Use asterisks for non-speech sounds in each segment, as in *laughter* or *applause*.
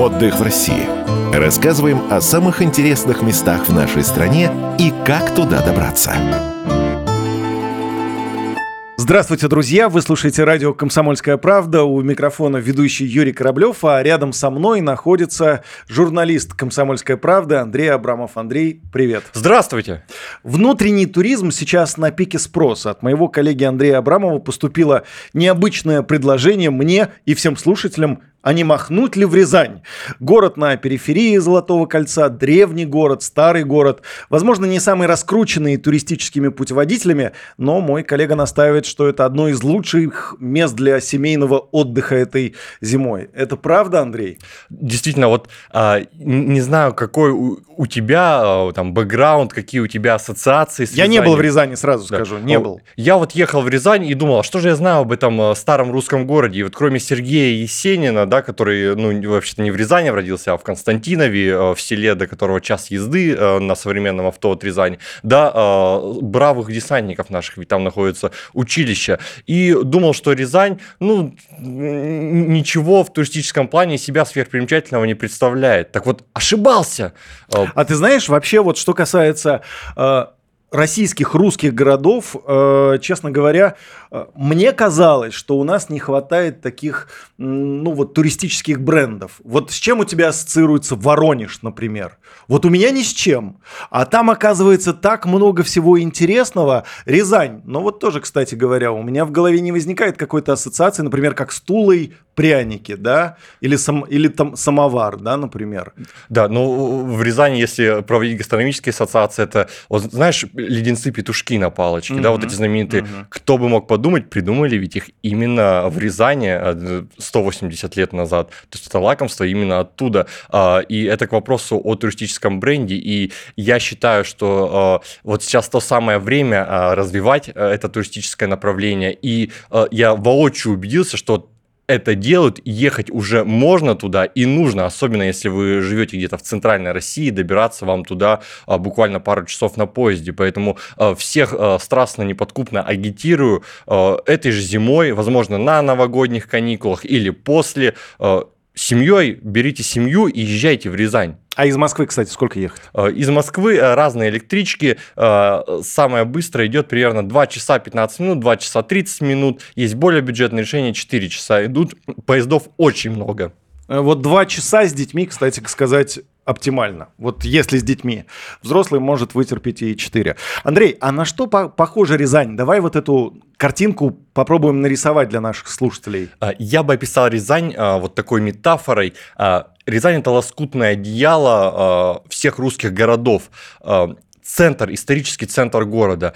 Отдых в России. Рассказываем о самых интересных местах в нашей стране и как туда добраться. Здравствуйте, друзья! Вы слушаете радио «Комсомольская правда». У микрофона ведущий Юрий Кораблев, а рядом со мной находится журналист «Комсомольской правды» Андрей Абрамов. Андрей, привет! Здравствуйте! Внутренний туризм сейчас на пике спроса. От моего коллеги Андрея Абрамова поступило необычное предложение мне и всем слушателям а не махнуть ли в Рязань? Город на периферии Золотого кольца, древний город, старый город. Возможно, не самый раскрученный туристическими путеводителями, но мой коллега настаивает, что это одно из лучших мест для семейного отдыха этой зимой. Это правда, Андрей? Действительно, вот а, не знаю, какой у, у тебя а, там бэкграунд, какие у тебя ассоциации с Я Рязанью. не был в Рязани, сразу да. скажу, не был. Я вот ехал в Рязань и думал, а что же я знаю об этом а, старом русском городе? И вот кроме Сергея Есенина, да, который, ну, вообще-то не в Рязани родился, а в Константинове, э, в селе, до которого час езды э, на современном авто от Рязани, да, э, бравых десантников наших, ведь там находится училище. И думал, что Рязань, ну, ничего в туристическом плане себя сверхпримечательного не представляет. Так вот, ошибался. А ты знаешь, вообще вот что касается российских русских городов, э, честно говоря, э, мне казалось, что у нас не хватает таких, ну вот, туристических брендов. Вот с чем у тебя ассоциируется Воронеж, например? Вот у меня ни с чем. А там, оказывается, так много всего интересного. Рязань. Но вот тоже, кстати говоря, у меня в голове не возникает какой-то ассоциации, например, как с Тулой пряники, да? Или, сам, или там самовар, да, например. Да, ну в Рязани, если проводить гастрономические ассоциации, это, вот, знаешь, леденцы-петушки на палочке, mm-hmm. да, вот эти знаменитые. Mm-hmm. Кто бы мог подумать, придумали ведь их именно в Рязани 180 э, лет назад. То есть это лакомство именно оттуда. А, и это к вопросу о туристическом бренде. И я считаю, что э, вот сейчас то самое время э, развивать это туристическое направление. И я воочию убедился, что это делают, ехать уже можно туда и нужно, особенно если вы живете где-то в центральной России, добираться вам туда а, буквально пару часов на поезде. Поэтому а, всех а, страстно, неподкупно агитирую этой же зимой, возможно, на новогодних каникулах или после, семьей берите семью и езжайте в Рязань. А из Москвы, кстати, сколько ехать? Э, из Москвы э, разные электрички. Э, самое быстрое идет примерно 2 часа 15 минут, 2 часа 30 минут. Есть более бюджетные решения, 4 часа идут. Поездов очень много. Вот 2 часа с детьми, кстати сказать, оптимально. Вот если с детьми. Взрослый может вытерпеть и 4. Андрей, а на что по похожа Рязань? Давай вот эту картинку попробуем нарисовать для наших слушателей. Я бы описал Рязань вот такой метафорой Рязань это лоскутное одеяло э, всех русских городов. Э, центр, исторический центр города.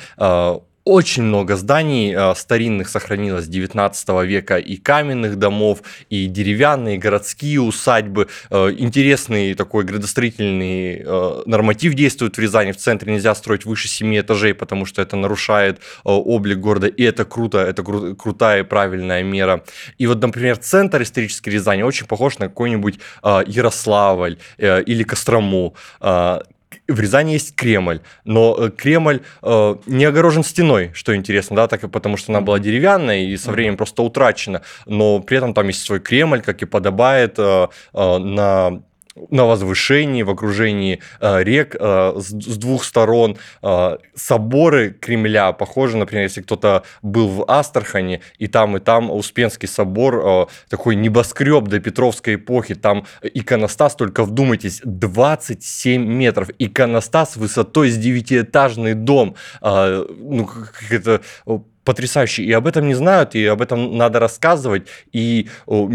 Э, очень много зданий э, старинных сохранилось 19 века, и каменных домов, и деревянные, городские усадьбы. Э, интересный такой градостроительный э, норматив действует в Рязани. В центре нельзя строить выше 7 этажей, потому что это нарушает облик города, и это круто, это кру- крутая и правильная мера. И вот, например, центр исторической Рязани очень похож на какой-нибудь Ярославль или Кострому в Рязани есть Кремль, но э, Кремль э, не огорожен стеной, что интересно, да, так потому что она была деревянная и со временем просто утрачена, но при этом там есть свой Кремль, как и подобает э, э, на на возвышении, в окружении э, рек э, с, с двух сторон. Э, соборы Кремля похожи, например, если кто-то был в Астрахани, и там, и там Успенский собор, такой небоскреб до Петровской эпохи, там иконостас, только вдумайтесь, 27 метров. Иконостас высотой с девятиэтажный дом. Ну, как это потрясающе. И об этом не знают, и об этом надо рассказывать. И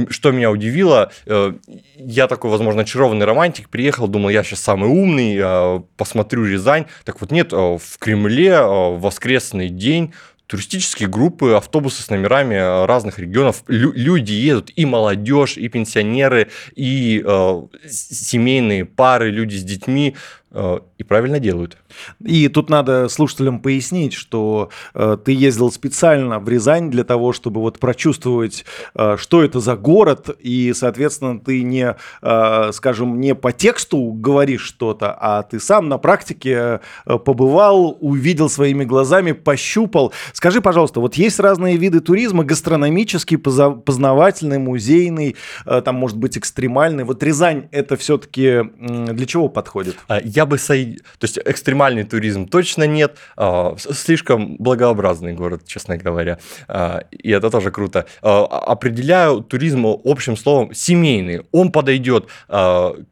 что меня удивило, э, я такой, возможно, очарованный романтик, приехал, думал, я сейчас самый умный, э, посмотрю Рязань. Так вот нет, э, в Кремле в воскресный день туристические группы, автобусы с номерами разных регионов. Лю- люди едут, и молодежь, и пенсионеры, и э, семейные пары, люди с детьми. Э, и правильно делают. И тут надо слушателям пояснить, что э, ты ездил специально в Рязань для того, чтобы вот прочувствовать, э, что это за город, и, соответственно, ты не, э, скажем, не по тексту говоришь что-то, а ты сам на практике э, побывал, увидел своими глазами, пощупал. Скажи, пожалуйста, вот есть разные виды туризма, гастрономический, познавательный, музейный, э, там, может быть, экстремальный. Вот Рязань это все-таки для чего подходит? А, я бы... Со... То есть экстремальный туризм точно нет. А, слишком благообразный город, честно говоря. А, и это тоже круто. А, определяю туризм общим словом семейный. Он подойдет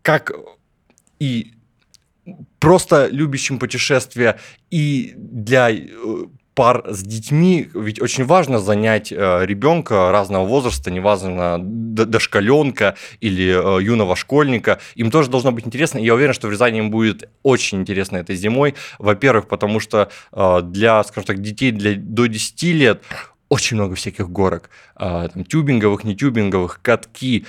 как и просто любящим путешествия и для э, пар с детьми, ведь очень важно занять э, ребенка разного возраста, неважно, дошкаленка или э, юного школьника, им тоже должно быть интересно. И я уверен, что в Рязани им будет очень интересно этой зимой. Во-первых, потому что э, для, скажем так, детей для, до 10 лет очень много всяких горок, там, тюбинговых, не тюбинговых, катки,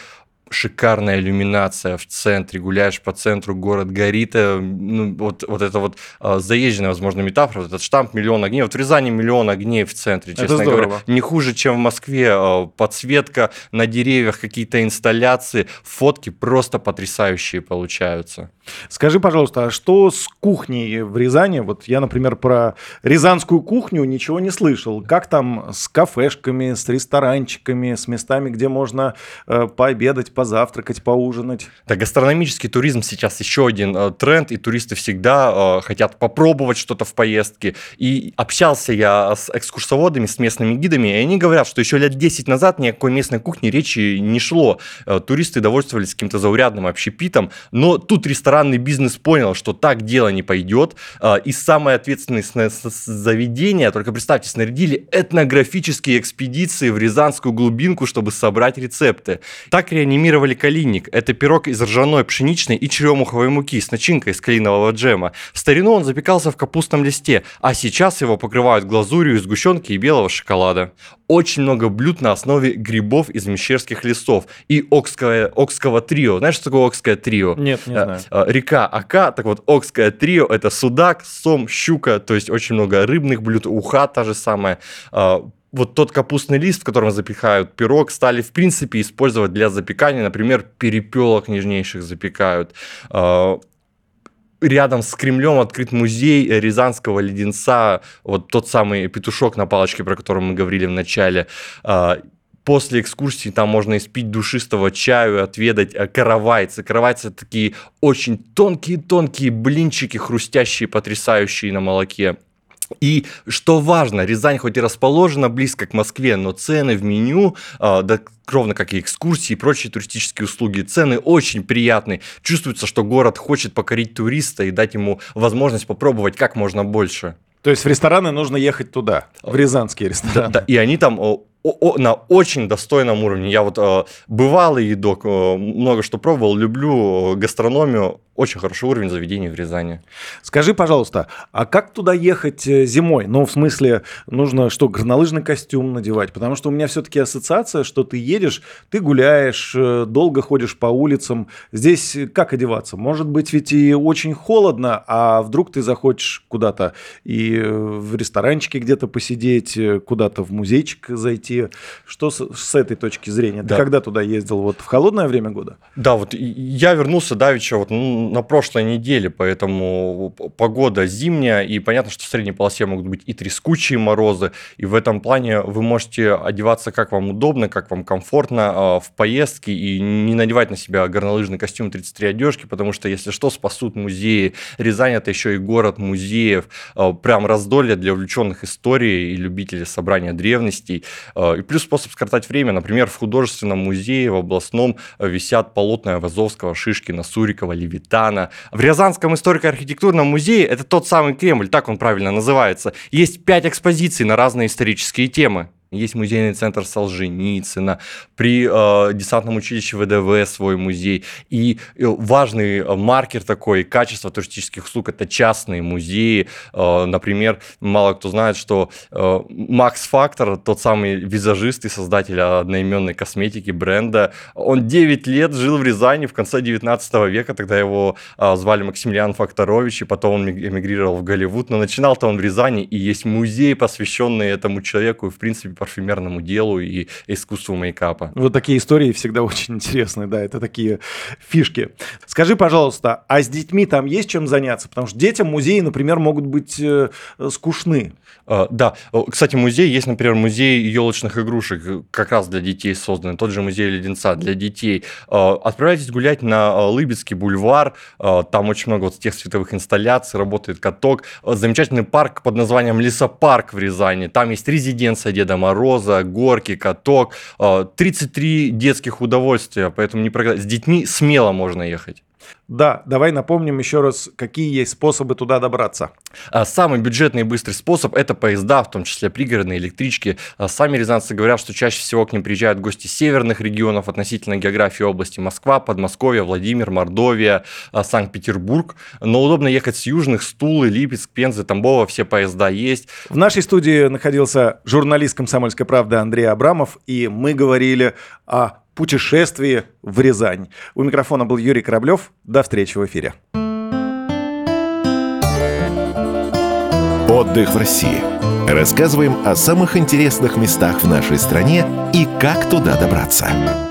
шикарная иллюминация в центре, гуляешь по центру, город горит, э, ну, вот, вот это вот э, заезженная, возможно, метафора, вот этот штамп «Миллион огней», вот в Рязани миллион огней в центре, честно это говоря, не хуже, чем в Москве, э, подсветка на деревьях, какие-то инсталляции, фотки просто потрясающие получаются. Скажи, пожалуйста, а что с кухней в Рязани? Вот я, например, про рязанскую кухню ничего не слышал. Как там с кафешками, с ресторанчиками, с местами, где можно э, пообедать, позавтракать, поужинать. Да, гастрономический туризм сейчас еще один э, тренд, и туристы всегда э, хотят попробовать что-то в поездке. И общался я с экскурсоводами, с местными гидами, и они говорят, что еще лет 10 назад ни о какой местной кухне речи не шло. Э, туристы довольствовались каким-то заурядным общепитом, но тут ресторанный бизнес понял, что так дело не пойдет, э, и самое ответственное заведение, только представьте, снарядили этнографические экспедиции в Рязанскую глубинку, чтобы собрать рецепты. Так реанимировали рекламировали калинник. Это пирог из ржаной, пшеничной и черемуховой муки с начинкой из калинового джема. В старину он запекался в капустном листе, а сейчас его покрывают глазурью из сгущенки и белого шоколада. Очень много блюд на основе грибов из мещерских лесов и окское, окского трио. Знаешь, что такое окское трио? Нет, не знаю. Э, река Ака, так вот, окское трио – это судак, сом, щука, то есть очень много рыбных блюд, уха та же самая, э, вот тот капустный лист, в котором запекают пирог, стали, в принципе, использовать для запекания. Например, перепелок нежнейших запекают. А, рядом с Кремлем открыт музей рязанского леденца, вот тот самый петушок на палочке, про который мы говорили в начале. А, после экскурсии там можно испить душистого чаю, отведать э, каравайцы. Каравайцы такие очень тонкие-тонкие блинчики, хрустящие, потрясающие на молоке. И что важно, Рязань хоть и расположена близко к Москве, но цены в меню, э, да, ровно как и экскурсии и прочие туристические услуги, цены очень приятные. Чувствуется, что город хочет покорить туриста и дать ему возможность попробовать как можно больше. То есть в рестораны нужно ехать туда, в рязанские рестораны. Да, да и они там на очень достойном уровне. Я вот э, бывалый едок, э, много что пробовал, люблю гастрономию, очень хороший уровень заведений в Рязани. Скажи, пожалуйста, а как туда ехать э, зимой? Ну, в смысле, нужно что, горнолыжный костюм надевать? Потому что у меня все-таки ассоциация, что ты едешь, ты гуляешь, э, долго ходишь по улицам. Здесь как одеваться? Может быть, ведь и очень холодно, а вдруг ты захочешь куда-то и э, в ресторанчике где-то посидеть, куда-то в музейчик зайти. Что с, с этой точки зрения? Да. Ты когда туда ездил? Вот в холодное время года? Да, вот я вернулся давеча вот, ну, на прошлой неделе, поэтому погода зимняя, и понятно, что в средней полосе могут быть и трескучие морозы, и в этом плане вы можете одеваться как вам удобно, как вам комфортно а, в поездке, и не надевать на себя горнолыжный костюм 33 одежки, потому что, если что, спасут музеи. Рязань – это еще и город музеев, а, прям раздолье для увлеченных историей и любителей собрания древностей. А, и плюс способ скоротать время, например, в художественном музее, в областном висят полотна Айвазовского, Шишкина, Сурикова, Левита, Майдана. В Рязанском историко-архитектурном музее, это тот самый Кремль, так он правильно называется, есть пять экспозиций на разные исторические темы. Есть музейный центр Солженицына, при э, десантном училище ВДВ свой музей. И э, важный маркер такой качества туристических услуг – это частные музеи. Э, например, мало кто знает, что э, Макс Фактор, тот самый визажист и создатель одноименной косметики бренда, он 9 лет жил в Рязани в конце 19 века, тогда его э, звали Максимилиан Факторович, и потом он эмигрировал в Голливуд. Но начинал-то он в Рязани, и есть музей, посвященный этому человеку, и, в принципе, парфюмерному делу и искусству мейкапа. Вот такие истории всегда *laughs* очень интересные, да, это такие фишки. Скажи, пожалуйста, а с детьми там есть чем заняться? Потому что детям музеи, например, могут быть э, скучны. Uh, да, кстати, музей есть, например, музей елочных игрушек, как раз для детей созданный, тот же музей леденца для детей. Uh, отправляйтесь гулять на э, Лыбецкий бульвар, uh, там очень много вот тех световых инсталляций, работает каток, замечательный парк под названием Лесопарк в Рязани, там есть резиденция Деда Мороза, горки, каток, 33 детских удовольствия, поэтому не прогадать. С детьми смело можно ехать. Да, давай напомним еще раз, какие есть способы туда добраться. А, самый бюджетный и быстрый способ – это поезда, в том числе пригородные электрички. А, сами рязанцы говорят, что чаще всего к ним приезжают гости северных регионов относительно географии области Москва, Подмосковье, Владимир, Мордовия, а, Санкт-Петербург. Но удобно ехать с южных, Стулы, Липецк, Пензы, Тамбова, все поезда есть. В нашей студии находился журналист «Комсомольской правды» Андрей Абрамов, и мы говорили о путешествии в Рязань. У микрофона был Юрий Кораблев. До встречи в эфире. Отдых в России. Рассказываем о самых интересных местах в нашей стране и как туда добраться.